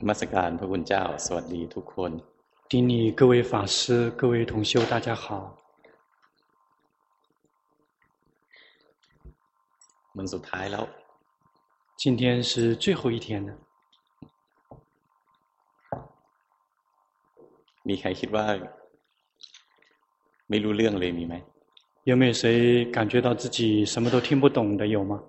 นมัสการพระคุณเจ้าสวัสดีทุกคน 顶礼各位法师、各位同修，大家好。 มันสุดท้ายแล้ว 今天是最后一天了， มีใครคิดว่า ไม่รู้เรื่องเลยมีไหม 有没有谁感觉到自己什么都听不懂的？有吗？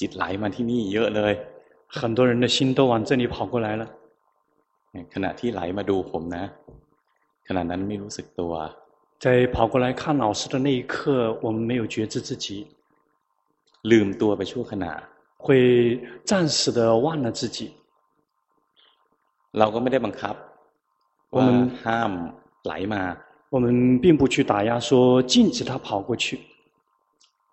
จิตไหลมาที่นี่เยอะเลย 很多人的心都往这里跑过来了。 ขณะที่ไหลมาดูผมนะ ขณะนั้นไม่รู้สึกตัว 在跑过来看老师的那一刻，我们没有觉知自己， ลืมตัวไปชั่วขณะ 会暂时的忘了自己。 เราก็ไม่ได้บังคับ ว่า 我们 ห้ามไหลมา 我们并不去打压，说禁止他跑过去。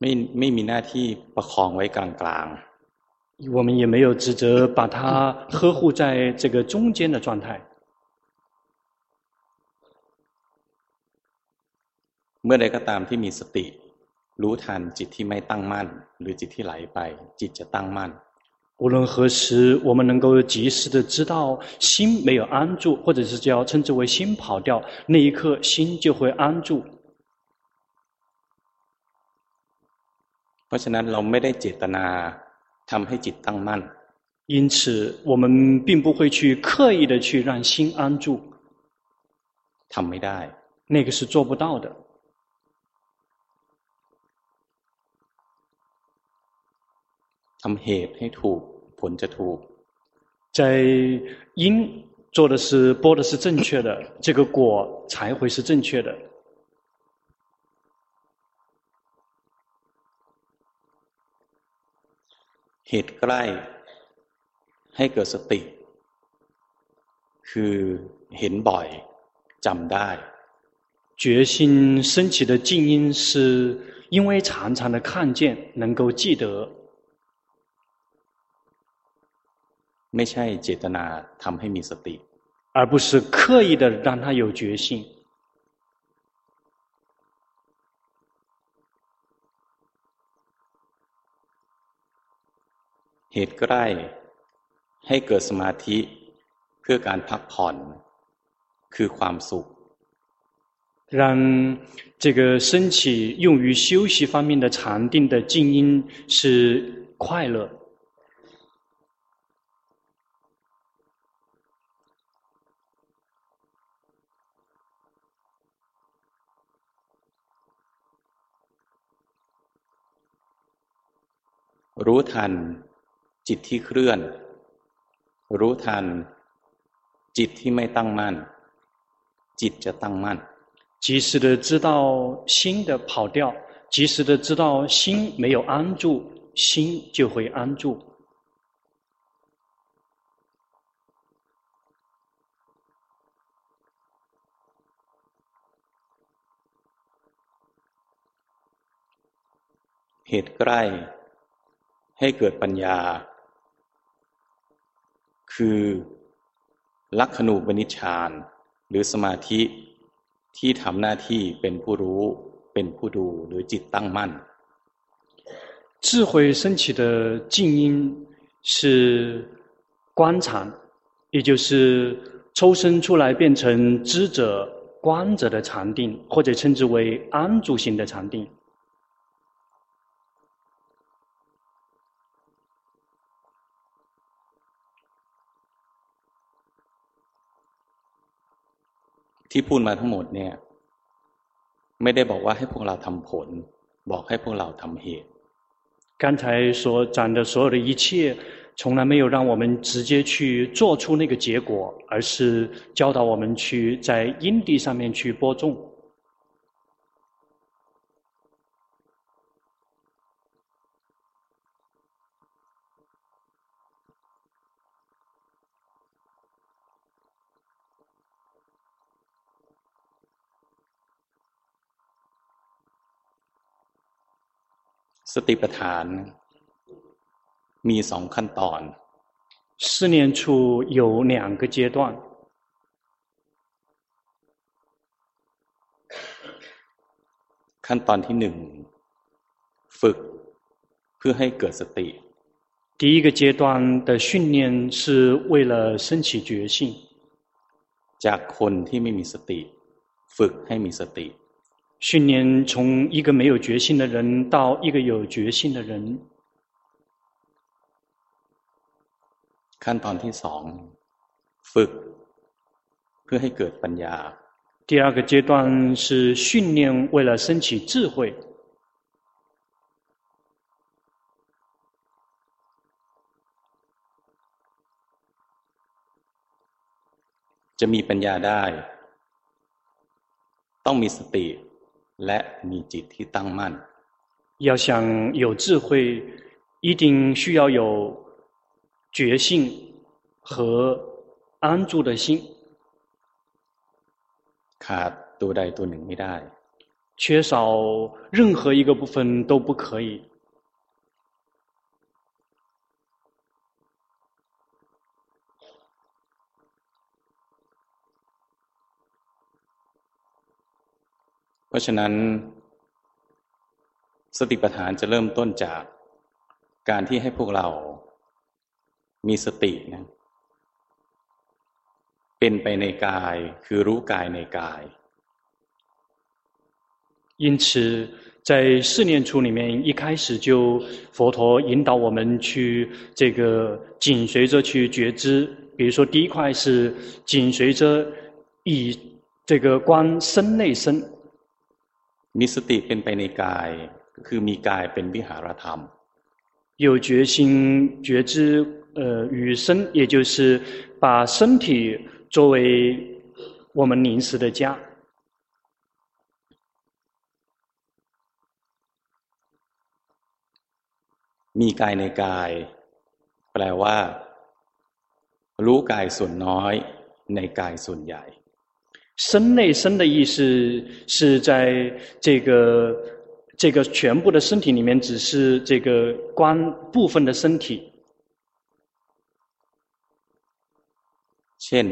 ไม่ไม่มีหน้าที่ประคองไว้กลางๆ 我们也没有职责把他呵护在这个中间的状态。 เมื่อใดก็ตามที่มีสติ รู้ทันจิตที่ไม่ตั้งมั่น หรือจิตที่ไหลไป จิตจะตั้งมั่น 无论何时，我们能够及时的知道心没有安住，或者是叫称之为心跑掉，那一刻心就会安住。 เพราะฉะนั้นเราไม่ได้เจตนาทำให้จิตตั้งมั่น 因此，我们并不会去刻意的去让心安住， ทำไม่ได้ 那个是做不到的。 ทำเหตุให้ถูกผลจะถูก 在因做的是播的是正确的，这个果才会是正确的。 เหตุใกล้ ให้เกิดสติ คือเห็นบ่อยจำได้ 觉性升起的静音，是因为常常的看见，能够记得， ไม่ใช่เจตนาทำให้มีสติ 而不是刻意的让他有觉性。 เหตุใกล้ ให้เกิดสมาธิ เพื่อการพักผ่อน คือความสุข 让这个升起用于休息方面的禅定的静音是快乐。 รู้ทัน จิตที่เคลื่อน รู้ทัน จิตที่ไม่ตั้งมั่น จิตจะตั้งมั่น 及时的知道心的跑掉，及时的知道心没有安住，心就会安住。 เหตุใกล้ ให้เกิดปัญญา คือลักขณูปนิชฌาน หรือสมาธิที่ทำหน้าที่เป็นผู้รู้ เป็นผู้ดูหรือจิตตั้งมั่น 智慧升起的静音是观禅，也就是抽身出来变成知者、观者的禅定，或者称之为安住型的禅定。 ที่พูดมาทั้งหมดเนี่ย ไม่ได้บอกว่าให้พวกเราทำผล บอกให้พวกเราทำเหตุ 刚才所讲的所有的一切，从来没有让我们直接去做出那个结果，而是教导我们去在因地上面去播种。 สติปัฏฐานมีสองขั้นตอน 四念处有两个阶段。ขั้นตอนที่หนึ่งฝึกเพื่อให้เกิดสติ 第一个阶段的训练是为了升起觉性。จากคนที่ไม่มีสติ ฝึกให้มีสติ 训练从一个没有觉性的人到一个有觉性的人。ขั้นตอนที่สองฝึกเพื่อให้เกิดปัญญา第二个阶段是训练为了升起智慧。จะมีปัญญาได้ ต้องมีสติ และมีจิตที่ตั้งมั่น要想有智慧，一定需要有觉性和安住的心。ขาดตัวใดตัวหนึ่งไม่ได้缺少任何一个部分都不可以。 เพราะฉะนั้น สติปัฏฐานจะเริ่มต้นจากการที่ให้พวกเรามีสตินะเป็นไปในกายคือรู้กายในกาย。因此，在四念处里面，一开始就佛陀引导我们去这个紧随着去觉知。比如说，第一块是紧随着以这个观身内身。 มีสติเป็นไปในกายคือมีกายเป็นวิหารธรรม有觉心觉知，呃，与身，也就是把身体作为我们临时的家。มีกายในกาย แปลว่า รู้กายส่วนน้อย ในกายส่วนใหญ่ 身内身的意思是在这个这个全部的身体里面，只是这个观部分的身体。เช่น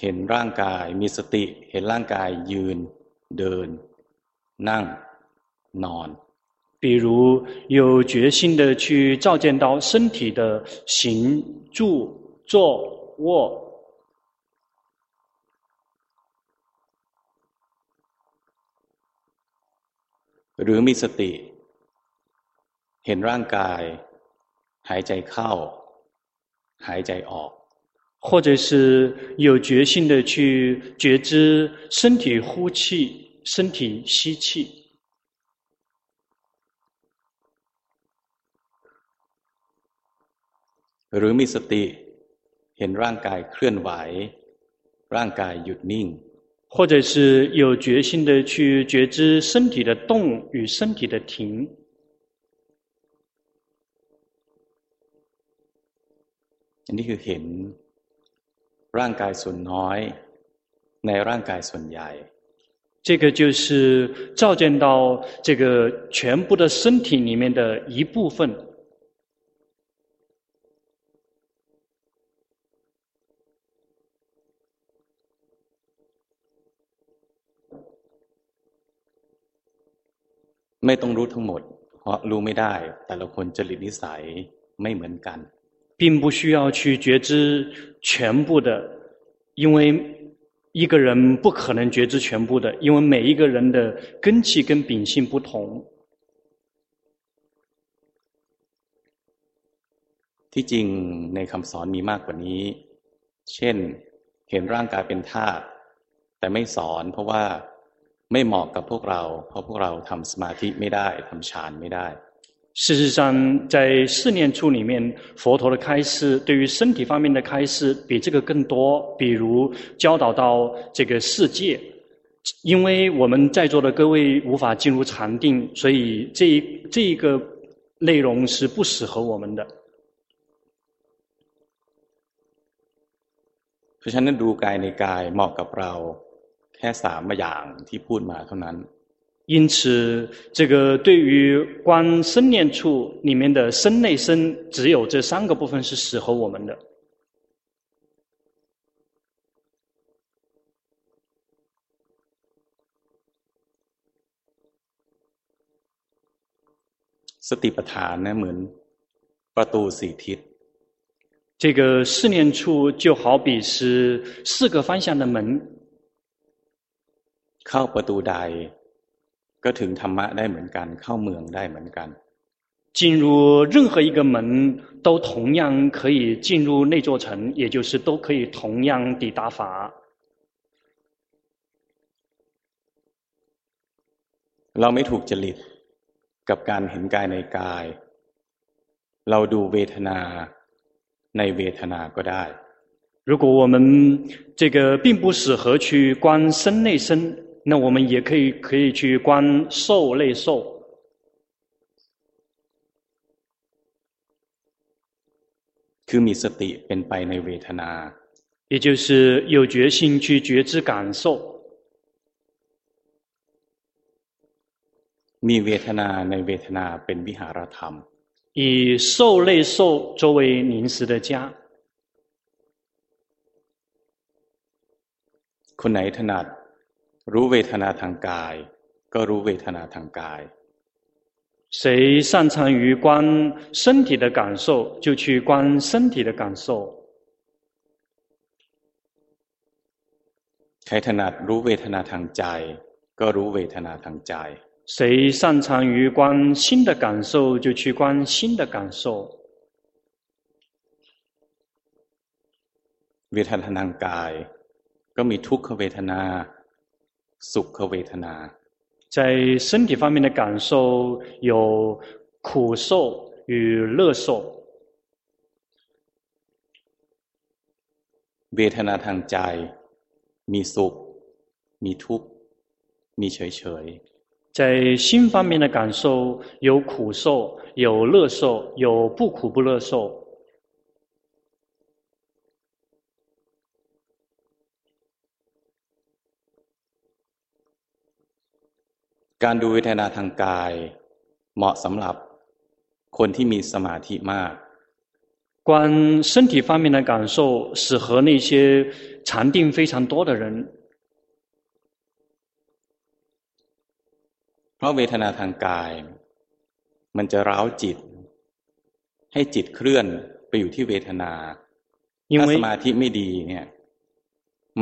เห็นร่างกายมีสติเห็นร่างกายยืนเดินนั่งนอน比如有决心的去照见到身体的行住坐卧。 หรือมีสติ เห็นร่างกาย หายใจเข้า หายใจออก或者是有决心的去觉知身体呼气、身体吸气，หรือมีสติ เห็นร่างกายเคลื่อนไหว ร่างกายหยุดนิ่ง 或者是有决心的去觉知身体的动与身体的停。อันนี้คือเห็นร่างกายส่วนน้อยในร่างกายส่วนใหญ่这个就是照见到这个全部的身体里面的一部分。 ไม่ต้องรู้ทั้งหมด เพราะรู้ไม่ได้ แต่ละคนจริตนิสัยไม่เหมือนกัน并不需要去觉知全部的，因为一个人不可能觉知全部的，因为每一个人的根器跟秉性不同。ที่จริงในคำสอนมีมากกว่านี้ เช่น เห็นร่างกายเป็นธาตุแต่ไม่สอนเพราะว่า ไม่เหมาะกับพวกเราเพราะพวกเราทำสมาธิไม่ได้ทำฌานไม่ได้事实上，在四念处里面，佛陀的开示对于身体方面的开示比这个更多。比如教导到这个世界，因为我们在座的各位无法进入禅定，所以这一这一个内容是不适合我们的。เพราะฉะนั้นดูกายในกายเหมาะกับเรา แค่สามอย่างที่พูดมาเท่านั้น 因此，这个对于观生念处里面的身内身，只有这三个部分是适合我们的。สติปัฏฐาน呢，เหมือนประตูสี่ทิศ。这个四念处就好比是四个方向的门。 เข้าประตูใดก็ถึงธรรมะได้เหมือนกันเข้าเมืองได้เหมือนกัน进入任何一个门，都同样可以进入那座城，也就是都可以同样抵达法。เราไม่ถูกจริตกับการเห็นกายในกาย เราดูเวทนาในเวทนาก็ได้ 如果我们这个并不适合去观身内身。 那我们也可以可以去观受内受，คือมีสติเป็นไปในเวทนา，也就是有决心去觉知感受。มีเวทนาในเวทนาเป็นวิหารธรรม，以受内受作为临时的家。คนไหนถนัด รู้เวทนาทางกาย ก็รู้เวทนาทางกาย谁擅长于观身体的感受，就去观身体的感受。ใครถนัดรู้เวทนาทางใจ ก็รู้เวทนาทางใจ谁擅长于观心的感受，就去观心的感受。เวทนาทางกาย ก็มีทุกขเวทนา สุขเวทนา，在身体方面的感受有苦受与乐受。เวทนาทางใจมีสุขมีทุกข์มีเฉยเฉย。在心方面的感受有苦受有乐受有不苦不乐受。 การดูเวทนาทางกายเหมาะสำหรับคนที่มีสมาธิมาก观身体方面的感受适合那些禅定非常多的人เพราะเวทนาทางกายมันจะร้าวจิตให้จิตเคลื่อนไปอยู่ที่เวทนาถ้าสมาธิไม่ดีเนี่ย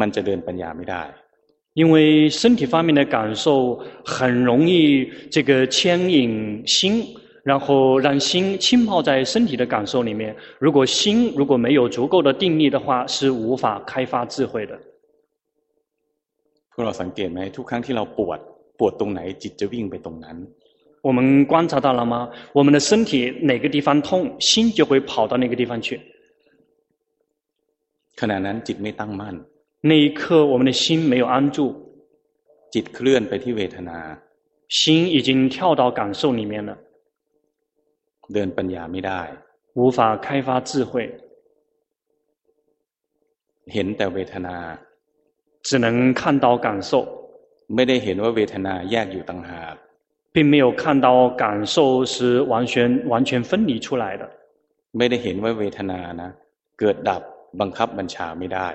มันจะเดินปัญญาไม่ได้ 因为身体方面的感受很容易这个牵引心，然后让心浸泡在身体的感受里面。如果心如果没有足够的定力的话，是无法开发智慧的。พวกเราสังเกตไหมทุกครั้งที่เราปวดปวดตรงไหนจิตจะวิ่งไปตรงนั้น。我们观察到了吗？我们的身体哪个地方痛，心就会跑到那个地方去。ขณะนั้นจิตไม่ตั้งมั่น。 那一刻，我们的心没有安住，จิตเคลื่อนไปที่เวทนา，心已经跳到感受里面了，เดินปัญญาไม่ได้，无法开发智慧，เห็นแต่เวทนา，只能看到感受，ไม่ได้เห็นว่าเวทนาแยกอยู่ต่างหาก，并没有看到感受是完全完全分离出来的，ไม่ได้เห็นว่าเวทนานะเกิดดับบังคับบัญชาไม่ได้。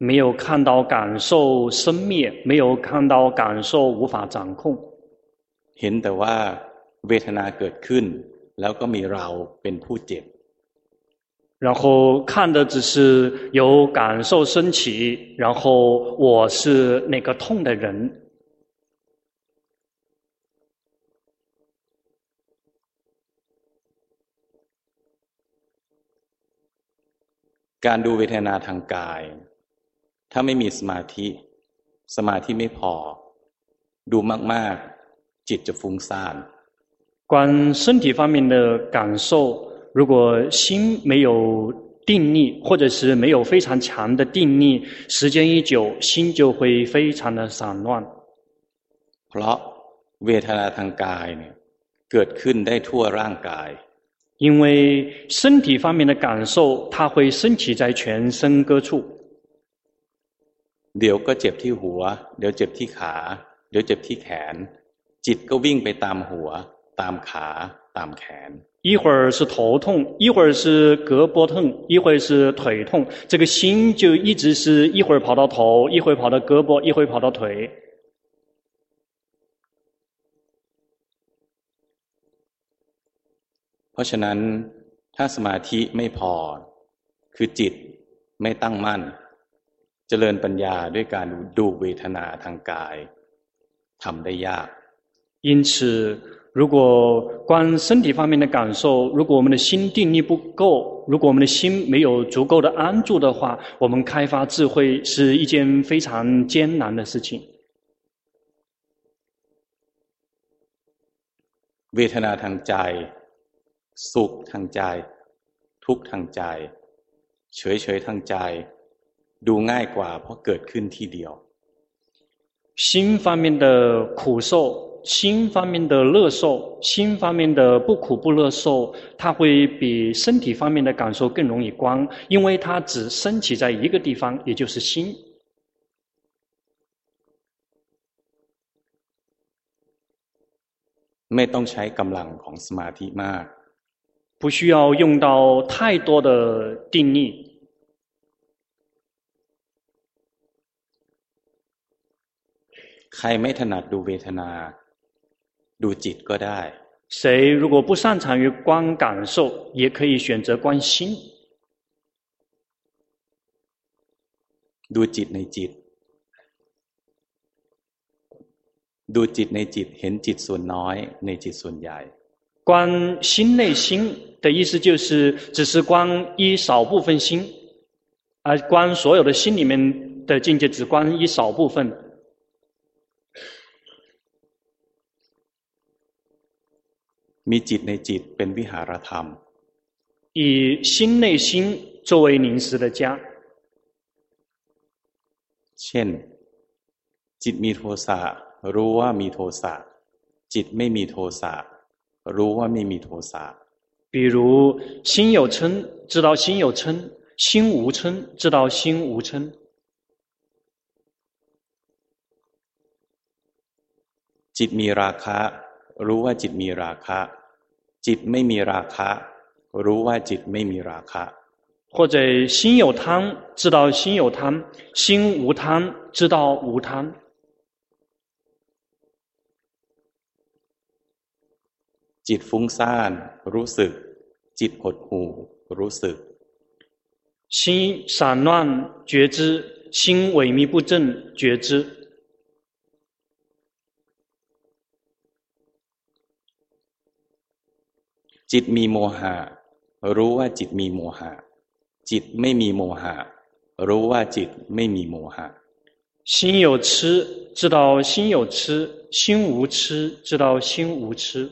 没有看到感受生灭，没有看到感受无法掌控。เห็นแต่ว่าเวทนาเกิดขึ้นแล้วก็มีเราเป็นผู้เจ็บ。然后看的只是有感受升起，然后我是那个痛的人。การดูเวทนาทางกาย ถ้าไม่มีสมาธิ สมาธิไม่พอ ดูมากๆ จิตจะฟุ้งซ่าน观身体方面的感受，如果心没有定力，或者是没有非常强的定力，时间一久，心就会非常的散乱。เพราะเวทนาทางกายเนี่ยเกิดขึ้นได้ทั่วร่างกาย。因为身体方面的感受，它会升起在全身各处。 เดี๋ยวก็เจ็บที่หัว เดี๋ยวเจ็บที่ขา เดี๋ยวเจ็บที่แขน จิตก็วิ่งไปตามหัว ตามขา ตามแขน一会儿是头痛，一会儿是胳膊痛，一会儿是腿痛，这个心就一直是一会儿跑到头，一会儿跑到胳膊，一会儿跑到腿。เพราะฉะนั้นถ้าสมาธิไม่พอคือจิตไม่ตั้งมั่น เจริญปัญญาด้วยการดูเวทนาทางกายทำได้ยาก因此如果光身体方面的感受，如果我们的心定力不够，如果我们的心没有足够的安住的话，我们开发智慧是一件非常艰难的事情。เวทนาทางใจสุขทางใจทุกข์ทางใจเฉยๆทางใจ ดูง่ายกว่าเพราะเกิดขึ้นทีเดียว心方面的苦受。心方面的乐受，心方面的不苦不乐受，它会比身体方面的感受更容易观，因为它只升起在一个地方，也就是心。ไม่ต้องใช้กำลังของสมาธิมาก，不需要用到太多的定力。 ใครไม่ถนัดดูเวทนาดูจิตก็ได้谁如果不擅长于观感受，也可以选择观心。ดูจิตในจิต ดูจิตในจิตเห็นจิตส่วนน้อยในจิตส่วนใหญ่观心内心的意思就是，只是观一少部分心，而观所有的心里面的境界，只观一少部分。 มีจิตในจิตเป็นวิหารธรรม以心内心作为凝实的家เช่น จิตมีโทสะรู้ว่ามีโทสะจิตไม่มีโทสะรู้ว่าไม่มีโทสะ比如心有嗔知道心有嗔心无嗔知道心无嗔จิตมีราคะรู้ว่าจิตมีราคะ จิตไม่มีราคะ รู้ว่าจิตไม่มีราคะ或者心有贪知道心有贪心无贪知道无贪จิตฟุ้งซ่านรู้สึก จิตหดหู่รู้สึก心散乱觉知心萎靡不振觉知 จิตมีโมหะรู้ว่าจิตมีโมหะจิตไม่มีโมหะรู้ว่าจิตไม่มีโมหะ心有痴知道心有痴心无痴知道心无痴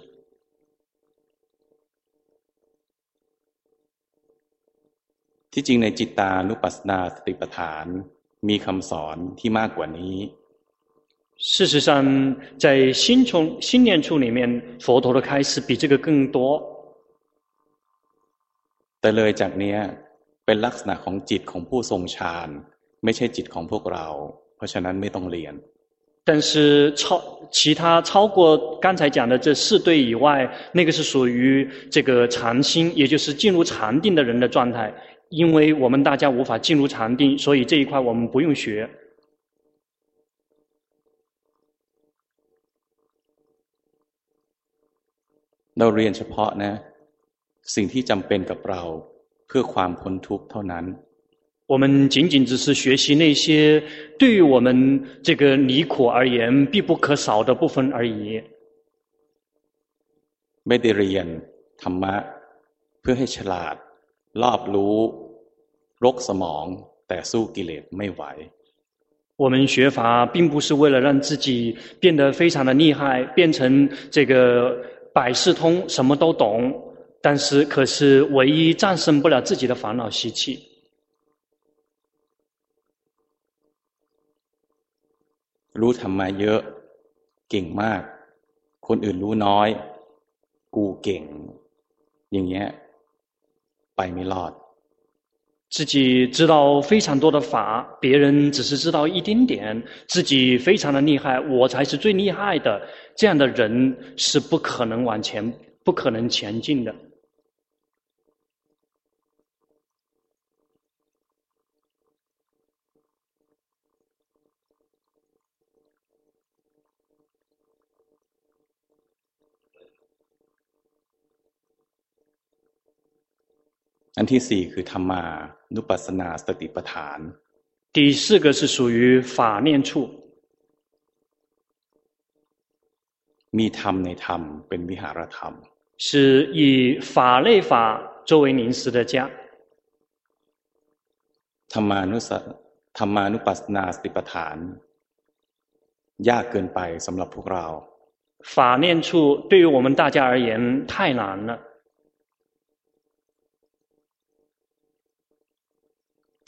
ที่จริงในจิตตานุปัสสนาสติปัฏฐาน มีคำสอนที่มากกว่านี้事实上在心从心念处里面佛陀的开示比这个更多 แต่เลยจากเนี้ยเป็นลักษณะของจิตของผู้ทรงฌานไม่ใช่จิตของพวกเรา เพราะฉะนั้นไม่ต้องเรียน但是超其他超过刚才讲的这四对以外，那个是属于这个禅心，也就是进入禅定的人的状态。因为我们大家无法进入禅定，所以这一块我们不用学。เราเรียนเฉพาะนะ สิ่งที่จำเป็นกับเราเพื่อความพ้นทุกข์เท่านั้น我们仅仅只是学习那些对于我们这个离苦而言必不可少的部分而已。ไม่ได้เรียนธรรมะเพื่อให้ฉลาดรอบรู้รกสมองแต่สู้กิเลสไม่ไหว我们学法并不是为了让自己变得非常的厉害，变成这个百事通，什么都懂。 但是，可是唯一战胜不了自己的烦恼习气。รู้ธรรมะเยอะเก่งมาก คนอื่นรู้น้อย กูเก่ง อย่างเงี้ยไปไม่รอด 自己知道非常多的法，别人只是知道一丁点，自己非常的厉害，我才是最厉害的。这样的人是不可能往前，不可能前进的。 อันที่สี่คือธรรมานุปัสสนาสติปัฏฐาน第四个是属于法念处，มีธรรมในธรรมเป็นวิหารธรรม是以法类法作为凝实的家。ธรรมานุสธรรมานุปัสสนาสติปัฏฐาน ยากเกินไปสำหรับพวกเรา法念处对于我们大家而言太难了。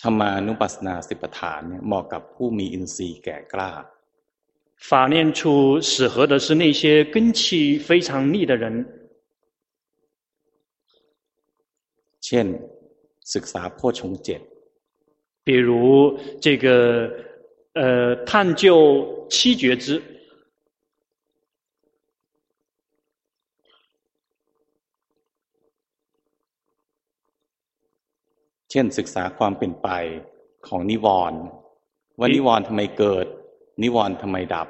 ธรรมานุปัสสนาสิปฐานเนี่ยเหมาะกับผู้มีอินทรีย์แก่กล้า法念处适合的是那些根器非常利的人，เช่นศึกษาโพชงเจ็ด比如这个呃探究七觉支。 เช่นศึกษาความเป็นไปของนิวรณ์ว่านิวรณ์ทำไมเกิด นิวรณ์ทำไมดับ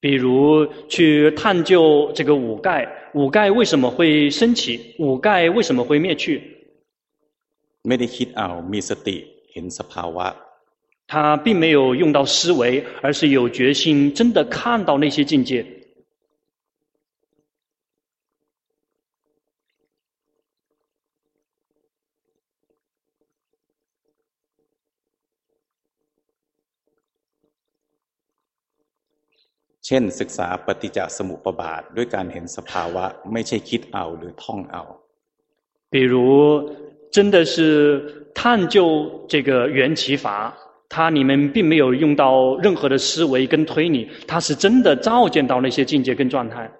比如去探究这个五盖，五盖为什么会升起？五盖为什么会灭去？ไม่ได้คิดเอามีสติเห็นสภาวะ他并没有用到思维，而是有决心，真的看到那些境界。 เช่นศึกษาปฏิจจสมุปบาทด้วยการเห็นสภาวะไม่ใช่คิดเอาหรือท่องเอา比如真的是探究这个缘起法，它里面并没有用到任何的思维跟推理，它是真的照见到那些境界跟状态。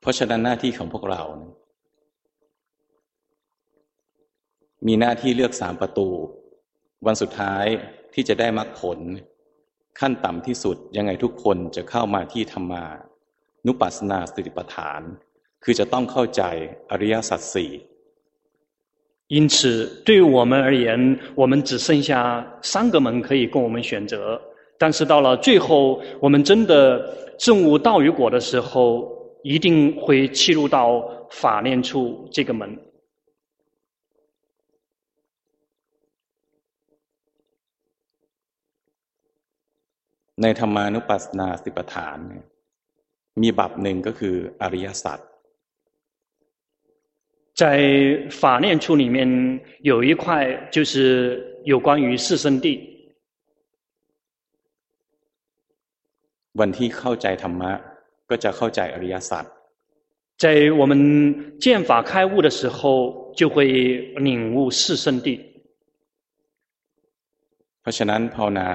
เพราะฉะนั้นหน้าที่ของพวกเรา มีหน้าที่เลือกสามประตู วันสุดท้ายที่จะได้มรรคผล ขั้นต่ำที่สุดยังไงทุกคนจะเข้ามาที่ธรรมานุปัสสนาสติปัฏฐาน คือจะต้องเข้าใจอริยสัจสี่因此，对于我们而言，我们只剩下三个门可以供我们选择。但是到了最后，我们真的证悟道与果的时候，一定会契入到法念处这个门。 ในธรรมานุปัสสนาสิปฐานมีบับหนึ่งก็คืออริยสัจ在法念处里面有一块就是有关于四圣谛。วันที่เข้าใจธรรมะก็จะเข้าใจอริยสัจ在我们见法开悟的时候，就会领悟四圣谛。เพราะฉะนั้นภาวนา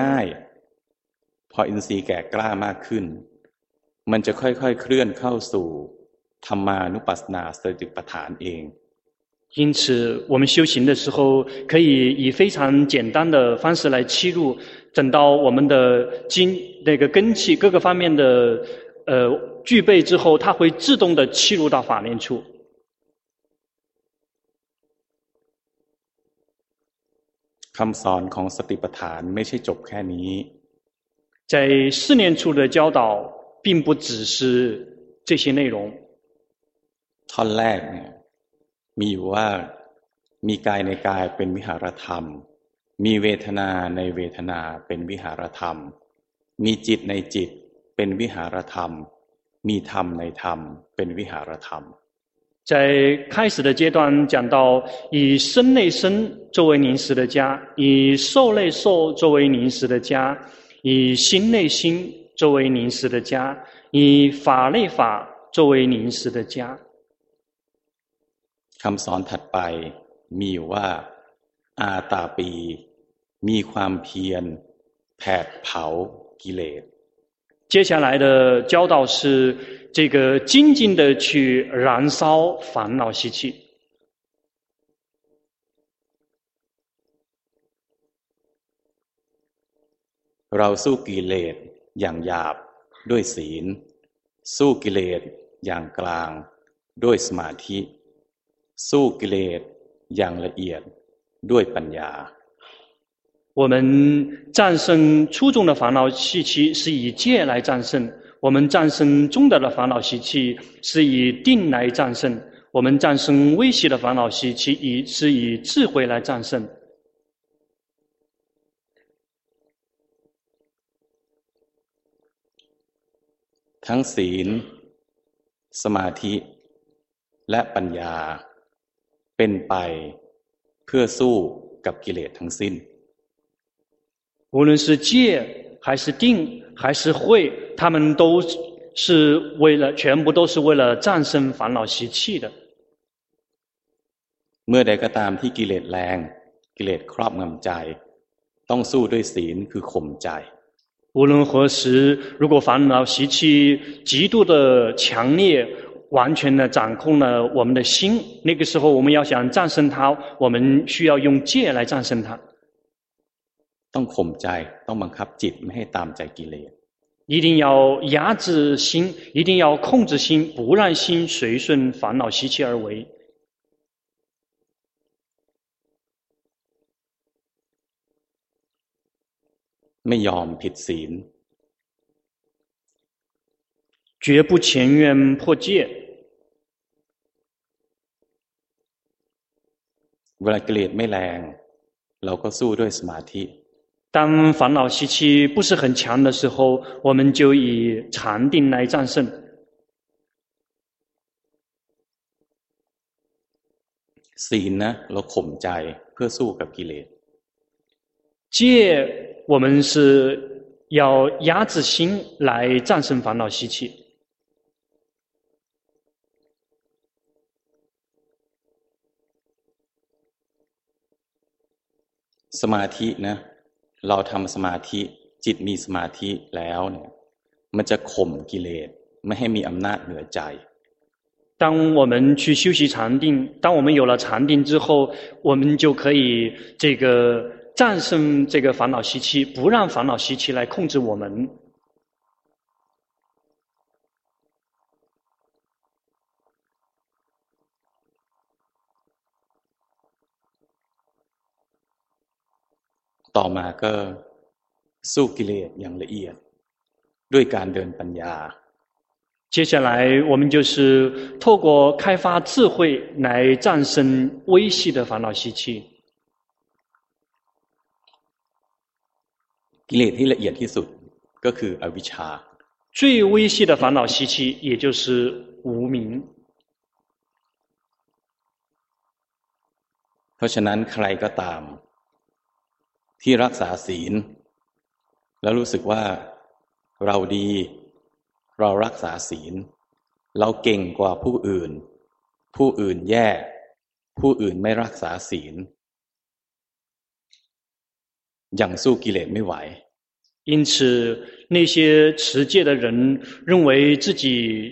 ง่ายๆ พออินทรีย์แก่กล้ามากขึ้น มันจะค่อยๆ เคลื่อนเข้าสู่ธรรมานุปัสสนาสติปัฏฐานเอง因此，我们修行的时候，可以以非常简单的方式来切入，等到我们的经那个根器各个方面的呃具备之后，它会自动的切入到法念处。 คำสอนของสติปัฏฐานไม่ใช่จบแค่นี้ 在四念处的教导，并不只是这些内容。ท่อนแรกเนี่ยมีอยู่ว่ามีกายในกายเป็นวิหารธรรม มีเวทนาในเวทนาเป็นวิหารธรรม มีจิตในจิตเป็นวิหารธรรม มีธรรมในธรรมเป็นวิหารธรรม 在开始的阶段讲到，以身内身作为凝实的家，以受内受作为凝实的家，以心内心作为凝实的家，以法内法作为凝实的家。คำสอนถัดไปมีว่าอาตาปีมีความเพียรแผดเผากิเลส 接下来的教导是，这个静静的去燃烧烦恼习气。เราสู้กิเลสอย่างหยาบด้วยศีลสู้กิเลสอย่างกลางด้วยสมาธิสู้กิเลสอย่างละเอียดด้วยปัญญา 我们战胜粗重的烦恼习气是以戒来战胜，我们战胜重大的烦恼习气是以定来战胜，我们战胜微细的烦恼习气以是以智慧来战胜。ทั้งศีลสมาธิและปัญญาเป็นไปเพื่อสู้กับกิเลสทั้งสิ้น 无论是戒还是定还是慧，他们都是为了全部都是为了战胜烦恼习气的。เมื่อใดก็ตามที่กิเลสแรงกิเลสครอบงำใจ ต้องสู้ด้วยศีลคือข่มใจ。无论何时，如果烦恼习气极度的强烈，完全的掌控了我们的心，那个时候我们要想战胜它，我们需要用戒来战胜它。 ต้องข่มใจต้องบังคับจิตไม่ให้ตามใจกิเลส一定要压制心，一定要控制心，不让心随顺烦恼习气而为。ไม่ยอมผิดศีล绝不情愿破戒。เวลากิเลสไม่แรงเราก็สู้ด้วยสมาธิ 当烦恼习气不是很强的时候，我们就以禅定来战胜。ศีลนะเราข่มใจเพื่อสู้กับกิเลส戒，我们是要压制心来战胜烦恼习气。สมาธินะ เราทำสมาธิจิตมีสมาธิแล้วเนี่ยมันจะข่มกิเลสไม่ให้มีอำนาจเหนือใจ当我们去修习禅定，当我们有了禅定之后，我们就可以这个战胜这个烦恼习气，不让烦恼习气来控制我们。 ต่อมาก็สู้กิเลสอย่างละเอียดด้วยการเดินปัญญา接下来我们就是透过开发智慧来战胜微细的烦恼习气。กิเลสที่ละเอียดที่สุดก็คืออวิชชา最微细的烦恼习气也就是无明。เพราะฉะนั้นใครก็ตาม ที่รักษาศีลแล้วรู้สึกว่าเราดี เรารักษาศีล เราเก่งกว่าผู้อื่น ผู้อื่นแย่ ผู้อื่นไม่รักษาศีลยังสู้กิเลสไม่ไหว因此，那些持戒的人认为自己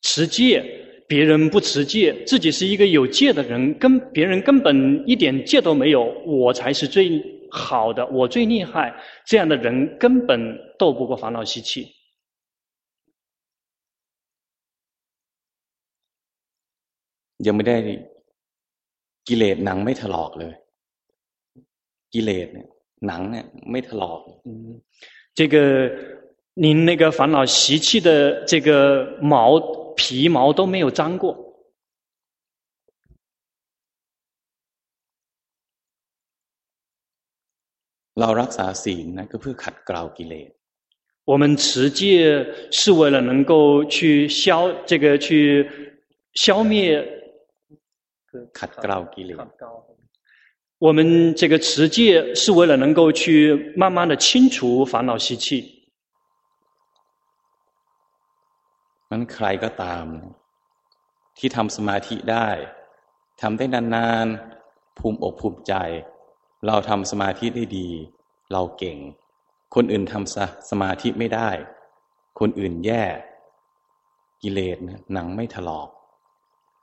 持戒，别人不持戒，自己是一个有戒的人，跟别人根本一点戒都没有，我才是最。 好的，我最厉害。这样的人根本斗不过烦恼习气。ยังไม่ได้กิเลสหนังไม่ถลอกเลยกิเลสเนี่ยหนังเนี่ยไม่ถลอก嗯，这个您那个烦恼习气的这个毛皮毛都没有脏过。 เรารักษาศีลนะก็เพื่อขัดเกลากิเลส我们持戒是为了能够去消这个去消灭ขัดเกลากิเลส我们这个持戒是为了能够去慢慢的清除烦恼习气。นั้นใครก็ตามที่ทำสมาธิได้ทำได้นานๆภูมิอกภูมิใจ เราทำสมาธิได้ดี เราเก่ง คนอื่นทำสมาธิไม่ได้ ค คนอื่นแย่กิเลสนะหนังไม่ถลอก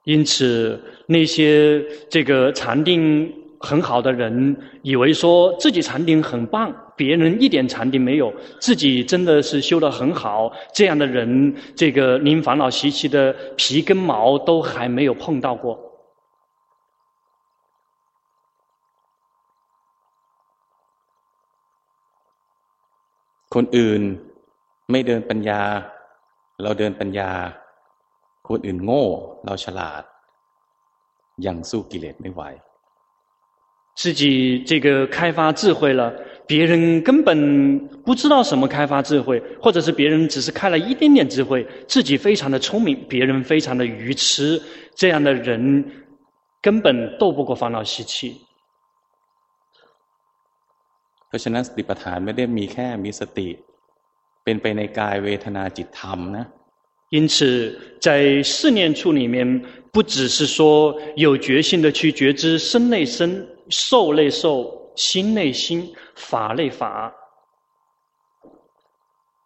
因此，那些这个禅定很好的人，以为说自己禅定很棒，别人一点禅定没有，自己真的是修得很好。这样的人，这个连烦恼习气的皮跟毛都还没有碰到过。 คนอื่นไม่เดินปัญญา，เราเดินปัญญา。คนอื่นโง่เราฉลาดยังสู้กิเลสไม่ไหว自己这个开发智慧了，别人根本不知道什么开发智慧，或者是别人只是开了一点点智慧，自己非常的聪明，别人非常的愚痴，这样的人根本斗不过烦恼习气。 เพราะฉะนั้นสติปัฏฐานไม่ได้มีแค่มีสติเป็นไปในกายเวทนาจิตธรรมนะ因此，在四念处里面，不只是说有决心的去觉知身内身、受内受、心内心、法内法。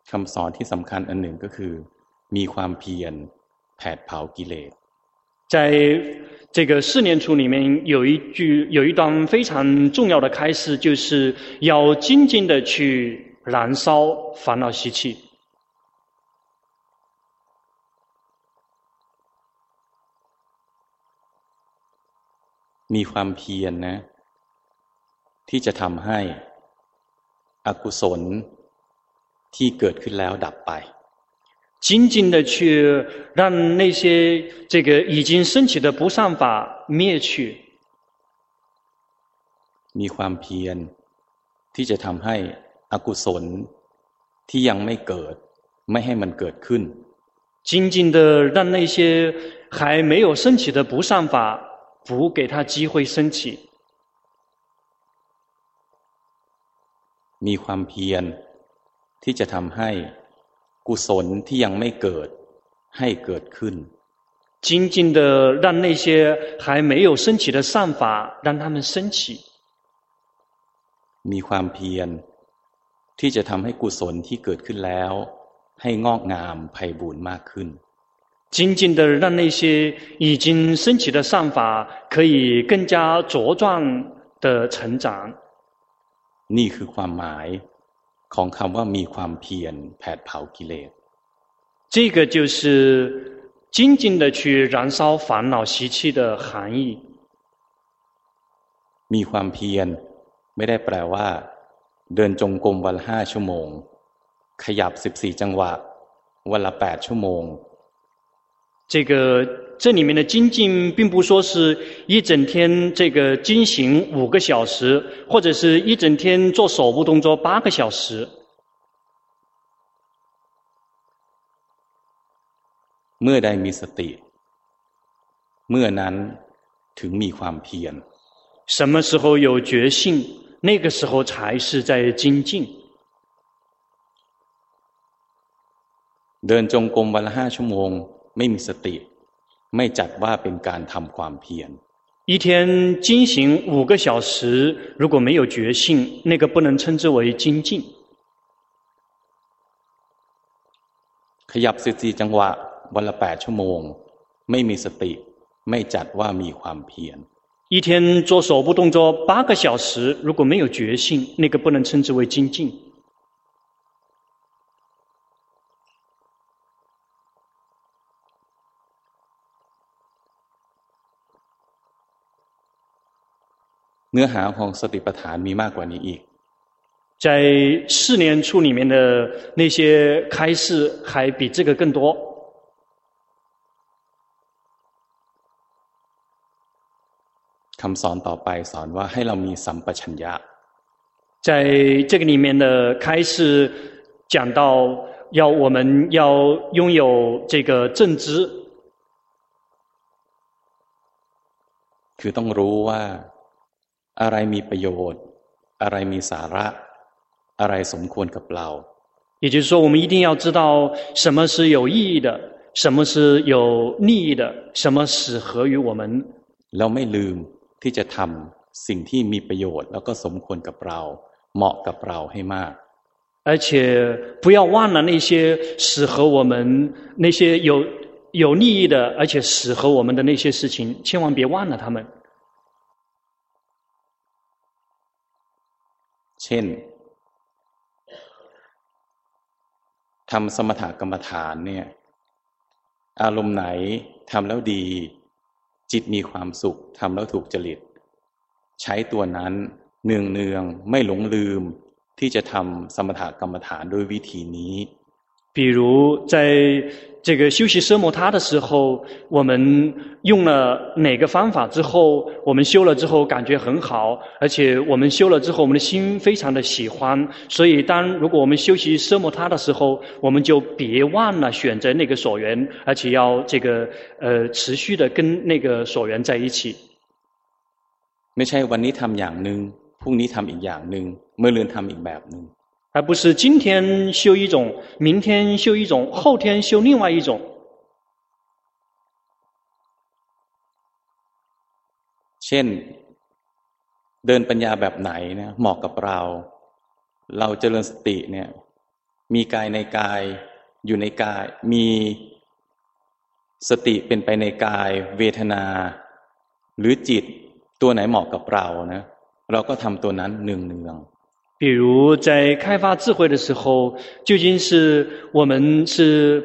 คำสอนที่สำคัญอันหนึ่งก็คือมีความเพียรแผดเผากิเลส。在 这个四念处里面，有一句有一段非常重要的开示，就是要精进的去燃烧烦恼习气。มีความเพียรนะที่จะทำให้อกุศลที่เกิดขึ้นแล้วดับไป 精进的去让那些这个已经升起的不善法灭去。มีความเพียรที่จะทำให้อกุศลที่ยังไม่เกิดไม่ให้มันเกิดขึ้น精进的让那些还没有升起的不善法不给他机会升起，มีความเพียรที่จะทำให้ กุศลที่ยังไม่เกิดให้เกิดขึ้น精进的让那些还没有升起的善法让他们升起，มีความเพียรที่จะทำให้กุศลที่เกิดขึ้นแล้วให้งอกงามไพบูรณ์มากขึ้น精进的让那些已经升起的善法可以更加茁壮的成长。นี่คือความหมาย ของคำว่ามีความเพียรแผดเผากิเลส。这个就是精进的去燃烧烦恼习气的含义。มีความเพียรไม่ได้แปลว่า เดินจงกรมวันละห้าชั่วโมง ขยับสิบสี่จังหวะวันละแปดชั่วโมง这个 这里面的精进，并不说是一整天这个经行五个小时，或者是一整天做手部动作八个小时。เมื่อใดมีสติ เมื่อนั้นถึงมีความเพียร。什么时候有觉性，那个时候才是在精进。เดินจงกรมวันละห้าชั่วโมงไม่มีสติ ไม่จัดว่าเป็นการทำความเพียร一天经行五个小时，如果没有觉性，那个不能称之为精进。ขยับสิบสี่จังหวะวันละแปดชั่วโมงไม่มีสติไม่จัดว่ามีความเพียร一天做手部动作八个小时，如果没有觉性，那个不能称之为精进。 นื้อหาของสติปัฏฐานมีมากกว่านี้อีก在四念处里面的那些开示还比这个更多。คำสอนต่อไปสอนว่าให้เรามีสัมปชัญญะ在这个里面的开示讲到，要我们要拥有这个正知，คือต้องรู้ว่า อะไรมีประโยชน์อะไรมีสาระอะไรสมควรกับเรา也就是说，我们一定要知道什么是有意义的，什么是有利益的，什么适合于我们。เราไม่ลืมที่จะทำสิ่งที่มีประโยชน์แล้วก็สมควรกับเราเหมาะกับเราให้มาก。 而且不要忘了那些适合我们那些有有利益的，而且适合我们的那些事情，千万别忘了他们。 เช่นทำสมถกรรมฐานเนี่ย อารมณ์ไหนทำแล้วดี จิตมีความสุขทำแล้วถูกจริต ใช้ตัวนั้นเนืองเนืองไม่หลงลืมที่จะทำสมถกรรมฐานด้วยวิธีนี้ 比如在这个修习奢摩他的时候，我们用了哪个方法之后，我们修了之后感觉很好，而且我们修了之后，我们的心非常的喜欢。所以，当如果我们修习奢摩他的时候，我们就别忘了选择那个所缘，而且要这个呃持续的跟那个所缘在一起。ไม่ใช่วันนี้ทำอย่างหนึ่งพรุ่งนี้ทำอีกอย่างหนึ่งเมื่อเรือนทำอีกแบบหนึ่ง 而不是今天修一种，明天修一种，后天修另外一种。เช่นเดินปัญญาแบบไหนนะเหมาะกับเรา เราเจริญสติเนี่ยมีกายในกายอยู่ในกาย มีสติเป็นไปในกาย เวทนา หรือจิตตัวไหนเหมาะกับเรานะเราก็ทำตัวนั้นหนึ่งเนือง 比如在开发智慧的时候，究竟是我们是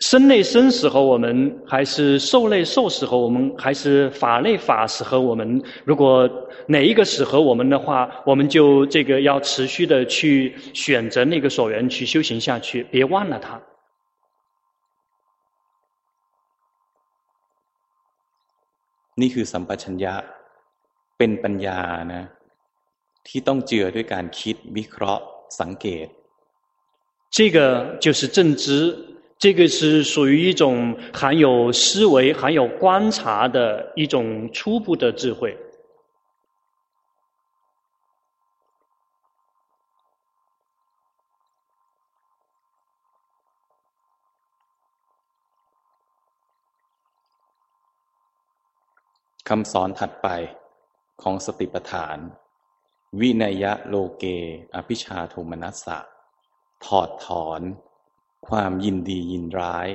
身类身适合我们，还是受类受适合我们，还是法类法适合我们？如果哪一个适合我们的话，我们就这个要持续的去选择那个所缘去修行下去，别忘了它。นี่คือสัมปชัญญะเป็นปัญญานะ ที่ต้องเจือด้วยการคิดวิเคราะห์สังเกต这个就是正知，这个是属于一种含有思维、含有观察的一种初步的智慧。คำสอนถัดไปของสติปัฏฐาน วินัยะโลเก อภิชาโทมนัสสะ ถอดถอน ความยินดียินร้าย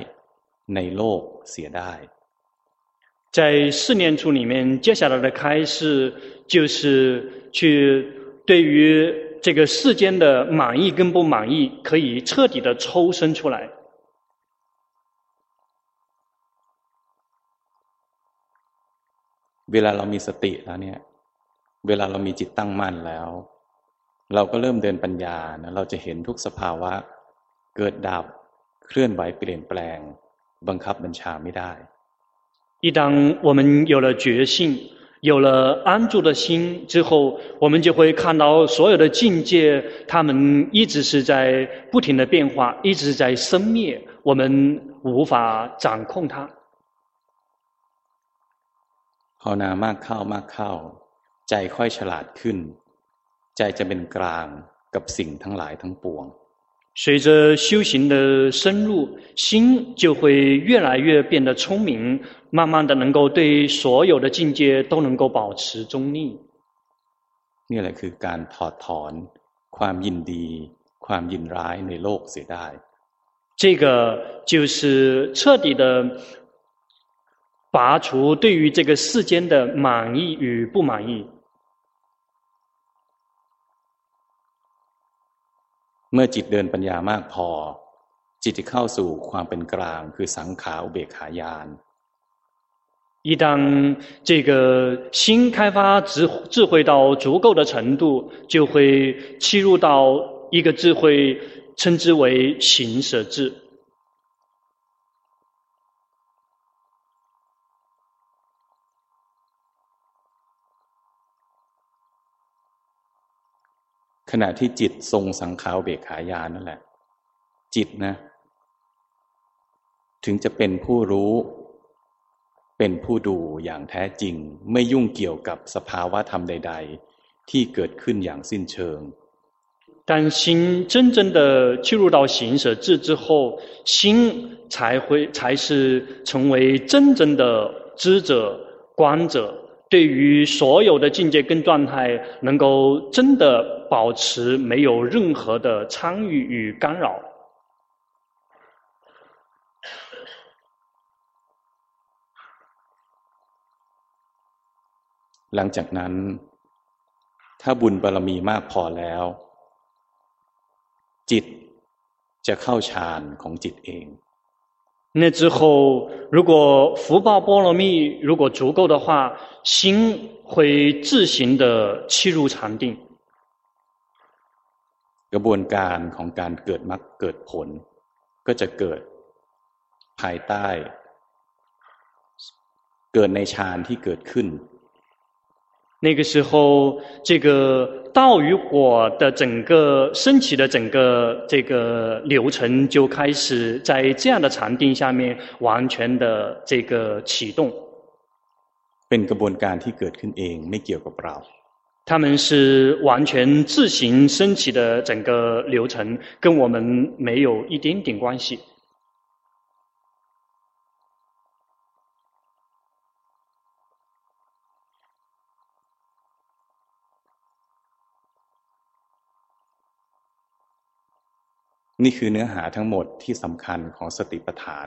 ในโลกเสียได้在四念处里面，接下来的开示就是去对于这个世间的满意跟不满意，可以彻底的抽身出来。เวลาเรามีสติแล้วเนี่ย เวลาเรามีจิตตั้งมั่นแล้ว เราก็เริ่มเดินปัญญานะเราจะเห็นทุกสภาวะ เกิดดับเคลื่อนไหวเปลี่ยนแปลง บังคับบัญชาไม่ได้一当我们有了觉性，有了安住的心之后，我们就会看到所有的境界，他们一直是在不停的变化，一直在生灭，我们无法掌控它。ภาวนามากเข้ามากเข้า ใจค่อยฉลาดขึ้น ใจจะเป็นกลางกับสิ่งทั้งหลายทั้งปวง随着修行的深入，心就会越来越变得聪明，慢慢的能够对所有的境界都能够保持中立。นี่แหละคือการถอดถอนความยินดี ความยินร้ายในโลกเสียได้这个就是彻底的拔除对于这个世间的满意与不满意。 เมื่อจิตเดินปัญญามากพอ จิตจะเข้าสู่ความเป็นกลางคือสังขาอุเบกขายาน一当这个心开发智智慧到足够的程度，就会切入到一个智慧，称之为行舍智。 ณะที่จิตทรงสังขารเบกขายานั่นแหละ จิตนะ ถึงจะเป็นผู้รู้ เป็นผู้ดูอย่างแท้จริง ไม่ยุ่งเกี่ยวกับสภาวะธรรมใด ๆ ที่เกิดขึ้นอย่างสิ้นเชิง但心真正的进入到行舍智之后，心才会才是成为真正的知者、观者。 对于所有的境界跟状态，能够真的 保持没有任何的参与与干扰。หลังจากนั้นถ้าบุญบารมีมากพอแล้ว จิตจะเข้าฌานของจิตเอง那之后，如果福报波罗蜜如果足够的话，心会自行的契入禅定。 กระบวนการของการเกิดมรรคเกิดผล ก็จะเกิดภายใต้ เกิดในฌานที่เกิดขึ้น那个时候，这个道与果的整个升起的整个这个流程就开始在这样的禅定下面完全的这个启动。เป็นกระบวนการที่เกิดขึ้นเองไม่เกี่ยวกับเรา。 他们是完全自行升起的整个流程，跟我们没有一点点关系。นี่คือเนื้อหาทั้งหมดที่สำคัญของสติปัฏฐาน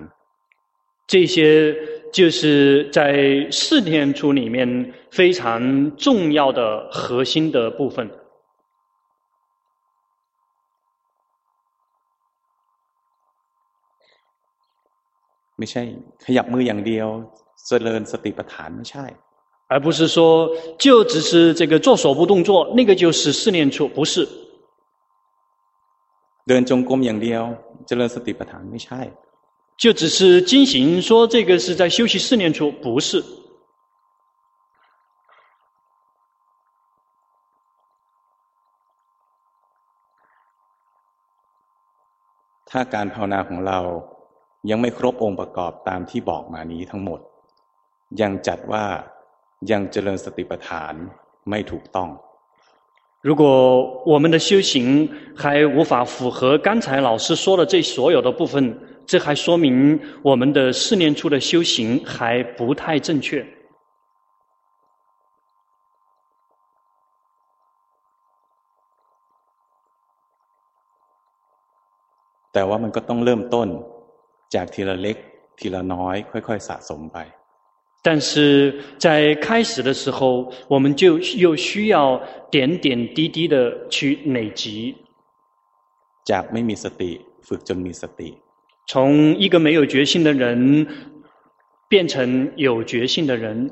这些就是在四念处里面非常重要的核心的部分。ไม่ใช่ขยับมืออย่างเดียวเจริญสติปัฏฐานไม่ใช่而不是说就只是这个做手部动作，那个就是四念处，不是。เดินจงกรมอย่างเดียวเจริญสติปัฏฐานไม่ใช่ 就只是经行说这个是在修习四念处，不是。ถ้าการภาวนาของเรายังไม่ครบองค์ประกอบตามที่บอกมานี้ทั้งหมด ยังจัดว่ายังเจริญสติปัฏฐานไม่ถูกต้อง如果我们的修行还无法符合刚才老师说的这所有的部分， 这还说明我们的四念处的修行还不太正确。แต่ว่ามันก็ต้องเริ่มต้นจากทีละเล็กทีละน้อยค่อยๆสะสมไป但是在开始的时候，我们就又需要点点滴滴的去累积。จากไม่มีสติฝึกจนมีสติ。 从一个没有觉性的人变成有觉性的人。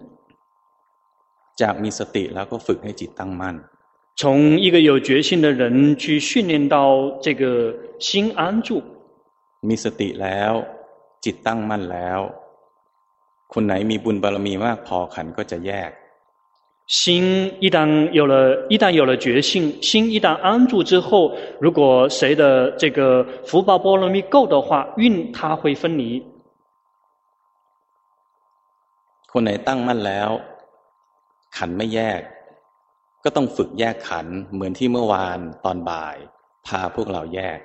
จากมีสติแล้วก็ฝึกให้จิตตั้งมั่น。从一个有觉性的人去训练到这个心安住。มีสติแล้วจิตตั้งมั่นแล้วคนไหนมีบุญบารมีมากพอขันก็จะแยก 心一旦有了，一旦有了觉性，心一旦安住之后，如果谁的这个福报波罗蜜够的话，蕴它会分离。คนไหนตั้งมั่นแล้ว ขันไม่แยก ก็ต้องฝึกแยกขันเหมือนที่เมื่อวานตอนบ่ายพาพวกเราแยก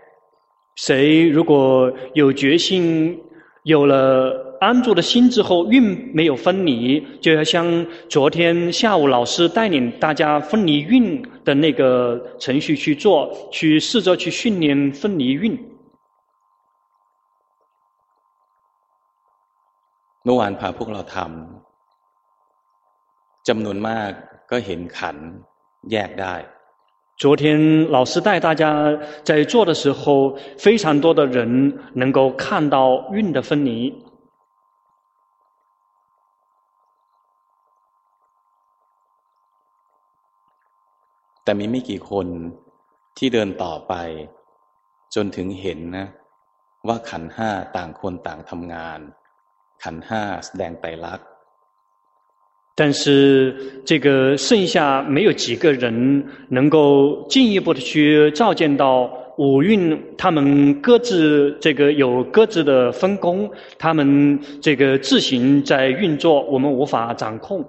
谁如果有觉性，有了。 安住的心之后，蕴没有分离，就要像昨天下午老师带领大家分离蕴的那个程序去做，去试着去训练分离蕴。เมื่อวานพาพวกเราทำจำนวนมากก็เห็นขันแยกได้。昨天老师带大家在做的时候，非常多的人能够看到蕴的分离。 แต่มีไม่กี่คนที่เดินต่อไป จนถึงเห็นนะ ว่าขันห้าต่างคนต่างทำงาน ขันห้าแสดงไตรลักษณ์但是这个剩下没有几个人能够进一步的去照见到五蕴，他们各自这个有各自的分工，他们这个自行在运作，我们无法掌控。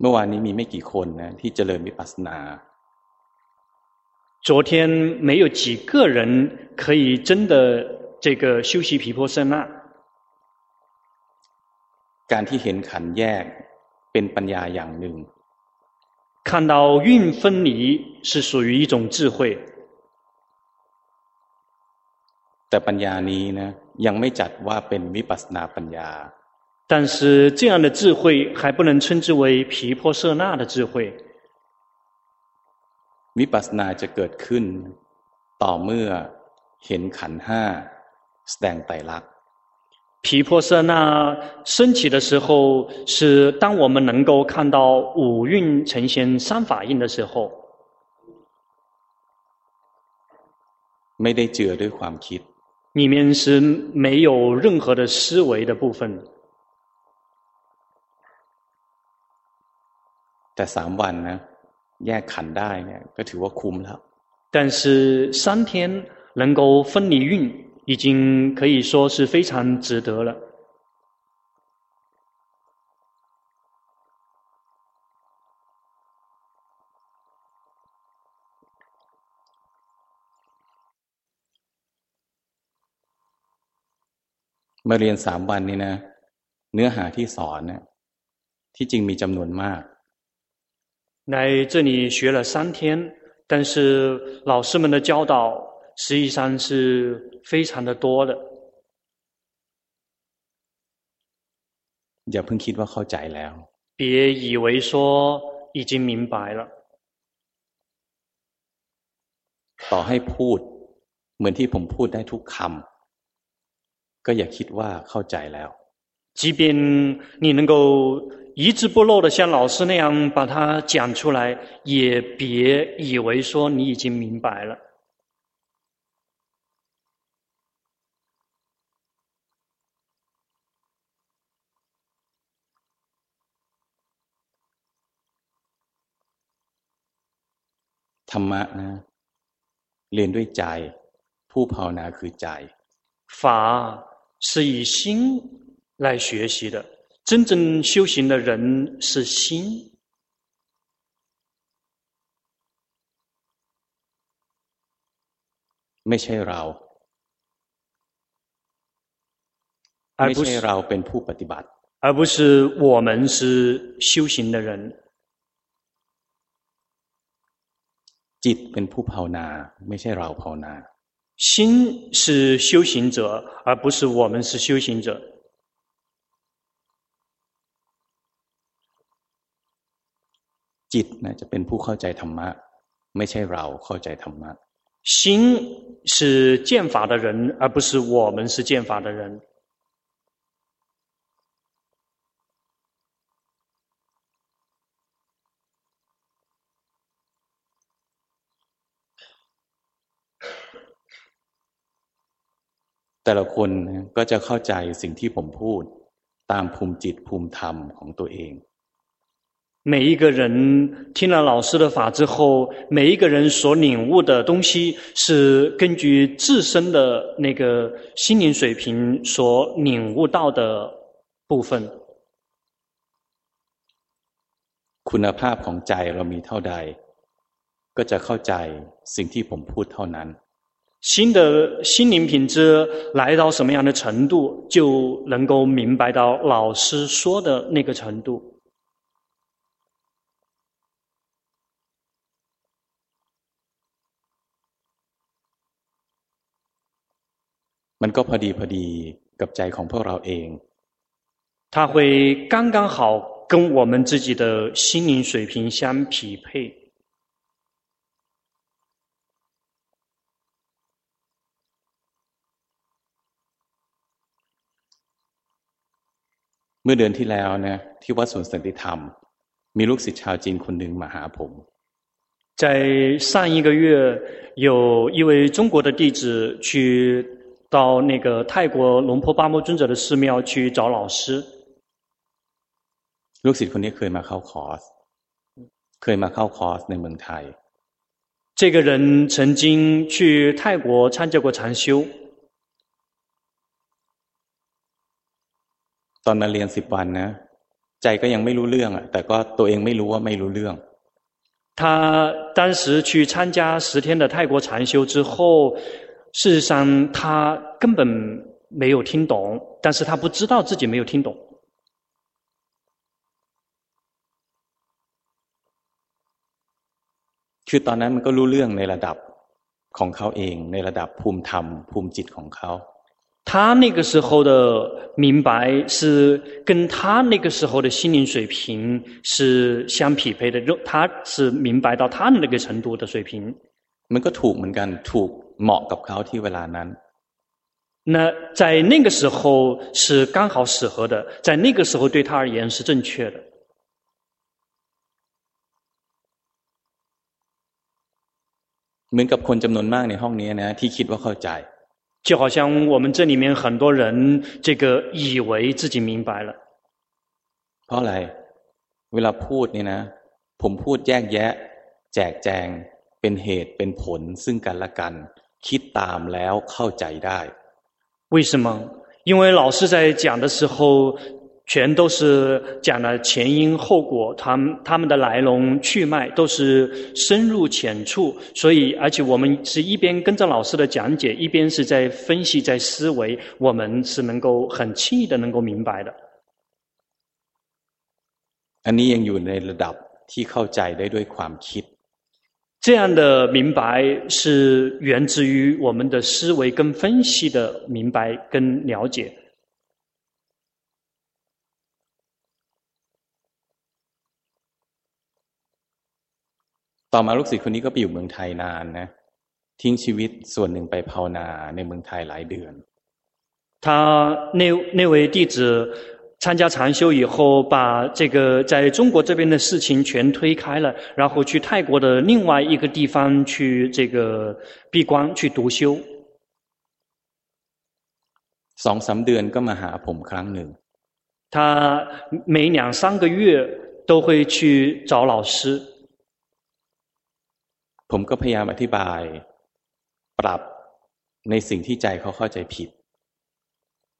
เมื่อวานนี้มีไม่กี่คนนะที่เจริญวิปัสสนา昨天没有几个人可以真的这个修习毗婆舍那 การที่เห็นขันธ์แยกเป็นปัญญาอย่างหนึ่ง看到蕴分离是属于一种智慧，แต่ปัญญานี้นะยังไม่จัดว่าเป็นวิปัสสนาปัญญา 但是这样的智慧还不能称之为毗婆舍那的智慧。วิปัสสนาจะเกิดขึ้นต่อเมื่อเห็นขันธ์ห้าแสดงไตรลักษณ์毗婆舍那升起的时候，是当我们能够看到五蕴呈现三法印的时候。ไม่ได้เจือด้วยความคิด。里面是没有任何的思维的部分。 แต่สามวันนะแยกขันธ์ได้เนี่ยก็ถือว่าคุ้มแล้ว。但是三天能够分离蕴。已经可以说是非常值得了。มาเรียนสามวันนี้นะเนื้อหาที่สอนเนี่ยที่จริงมีจำนวนมาก 来这里学了三天，但是老师们的教导。实际上是非常的多的。อย่าเพิ่งคิดว่าเข้าใจแล้ว。别以为说已经明白了。ต่อให้พูดเหมือนที่ผมพูดได้ทุกคำก็อย่าคิดว่าเข้าใจแล้ว。 即便你能够一字不漏的像老师那样把它讲出来，也别以为说你已经明白了。ธรรมะนะเรียนด้วยใจผู้ภาวนาคือใจ法是以心 来学习的，真正修行的人是心，ไม่ใช่เราไม่ใช่เราเป็นผู้ปฏิบัติ而不是我们是修行的人。จิตเป็นผู้ภาวนาไม่ใช่เราภาวนา心是修行者而不是我们是修行者 จิตนะจะเป็นผู้เข้าใจธรรมะไม่ใช่เราเข้าใจธรรมะ心是见法的人而不是我们是见法的人แต่ละคนก็จะเข้าใจสิ่งที่ผมพูดตามภูมิจิตภูมิธรรมของตัวเอง 每一个人听了老师的法之后，每一个人所领悟的东西是根据自身的那个心灵水平所领悟到的部分。คุณภาพของใจเรามีเท่าใดก็จะเข้าใจสิ่งที่ผมพูดเท่านั้น新的心灵品质来到什么样的程度，就能够明白到老师说的那个程度。 มันก็พอดีพอดีกับใจของพวกเราเอง。它会刚刚好跟我们自己的心灵水平相匹配。เมื่อเดือนที่แล้ว呢ที่วัดสวนสันติธรรมมีลูกศิษย์ชาวจีนคนหนึ่งมาหาผม在上一个月，有一位中国的弟子去 到那个泰国龙坡巴摩尊者的寺庙去找老师。ลูกศิษย์คนนี้เคยมาเข้าคอร์สเคยมาเข้าคอร์สในเมืองไทย这个人曾经去泰国参加过禅修。ตอนมาเรียนสิบวันนะใจก็ยังไม่รู้เรื่องอ่ะแต่ก็ตัวเองไม่รู้ว่าไม่รู้เรื่อง他当时去参加十天的泰国禅修之后， 事实上，他根本没有听懂，但是他不知道自己没有听懂。就是，ตอนนั้นมันก็รู้เรื่องในระดับของเขาเอง，在ระดับภูมิธรรมภูมิจิตของเขา。他那个时候的明白，是跟他那个时候的心灵水平是相匹配的，热他是明白到他的那个程度的水平。 มันก็ถูกเหมือนกันถูกเหมาะกับเขาที่เวลานั้น。那在那个时候是刚好适合的，在那个时候对他而言是正确的。เหมือนกับคนจำนวนมากในห้องนี้นะที่คิดว่าเข้าใจ就好像我们这里面很多人，这个以为自己明白了。เพราะอะไรเวลาพูดนี่นะผมพูดแยกแยะแจกแจง เป็นเหตุเป็นผลซึ่งกันและกันคิดตามแล้วเข้าใจได้为什么因为老师在讲的时候全都是讲了前因后果，他们他们的来龙去脉都是深入浅出，所以而且我们是一边跟着老师的讲解，一边是在分析、在思维，我们是能够很轻易的能够明白的。อันนี้ยังอยู่ในระดับที่เข้าใจได้ด้วยความคิด。 这样的明白是源自于我们的思维跟分析的明白跟了解。ต่อมาลูกศิษย์คนนี้ก็ไปอยู่เมืองไทยนานนะทิ้งชีวิตส่วนหนึ่งไปภาวนาในเมืองไทยหลายเดือน他那那位弟子 参加禅修以后，把这个在中国这边的事情全推开了，然后去泰国的另外一个地方去这个闭关去独修。สองสามเดือนก็มาหาผมครั้งหนึ่ง他每两三个月都会去找老师。ผมก็พยายามอธิบายปรับในสิ่งที่ใจเขาเข้าใจผิด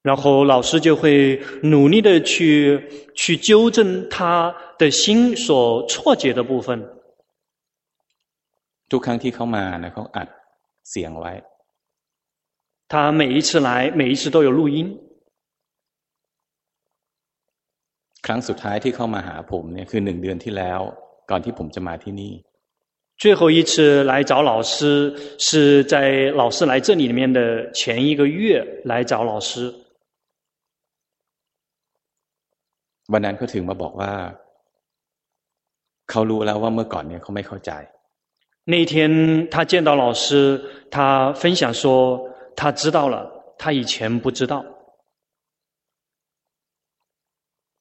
然后老师就会努力的去去纠正他的心所错解的部分。ทุกครั้งที่เขามานะเขาอัดเสียงไว้他每一次来，每一次都有录音。ครั้งสุดท้ายที่เข้ามาหาผมเนี่ยคือหนึ่งเดือนที่แล้ว ก่อนที่ผมจะมาที่นี่最后一次来找老师，是在老师来这里面的前一个月来找老师。 วันนั้นเขาถึงมาบอกว่าเขารู้แล้วว่าเมื่อก่อนเนี่ยเขาไม่เข้าใจ那天他见到老师，他分享说他知道了，他以前不知道。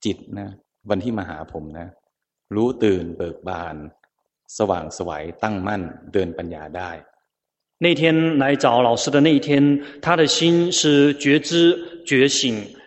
จิตนะวันที่มาหาผมนะ รู้ตื่นเบิกบานสว่างสวัยตั้งมั่นเดินปัญญาได้那天来找老师的那一天，他的心是觉知、觉醒、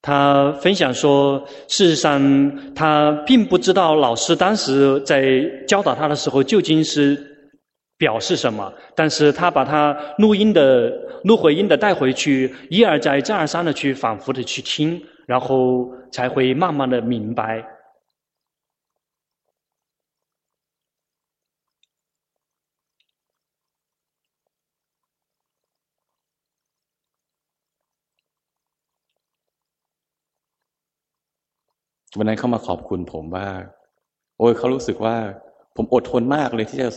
他分享说，事实上他并不知道老师当时在教导他的时候究竟是表示什么，但是他把他录音的录回音的带回去，一而再再而三的去反复的去听，然后才会慢慢的明白。 วันนั้นเขามาขอบคุณผมว่าโอ้ยเขารู้สึกว่าผมอดทนมากเลยที่จะ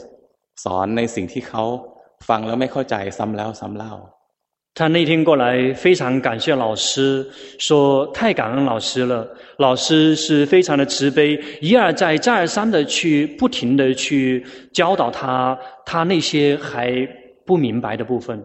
สอนในสิ่งที่เขาฟังแล้วไม่เข้าใจซ้ำแล้วซ้ำเล่า他那天过来，非常感谢老师，说太感恩老师了。老师是非常的慈悲，一而再、再而三的去不停的去教导他，他那些还不明白的部分。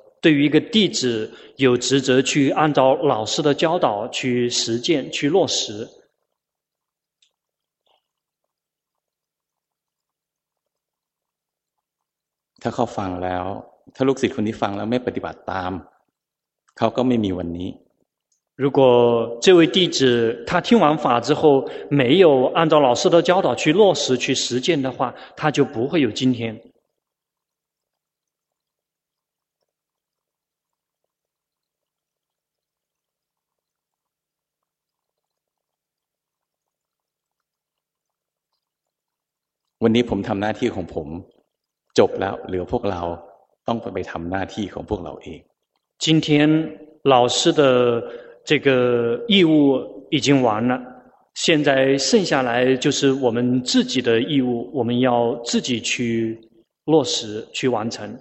对于一个弟子有职责去按照老师的教导去实践、去落实。他靠ฟังแล้วถ้าลูกศิษย์คนนี้ฟังแล้วไม่ปฏิบัติตามเขาก็ไม่มีวันนี้。如果这位弟子他听完法之后没有按照老师的教导去落实、去实践的话，他就不会有今天。 วันนี้ผมทำหน้าที่ของผมจบแล้วเหลือพวกเราต้องไปทำหน้าที่ของพวกเราเอง。今天老师的这个义务已经完了，现在剩下来就是我们自己的义务，我们要自己去落实、去完成。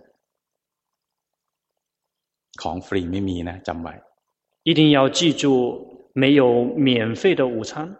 ของฟรีไม่มีนะ，จำไว้。一定要记住，没有免费的午餐。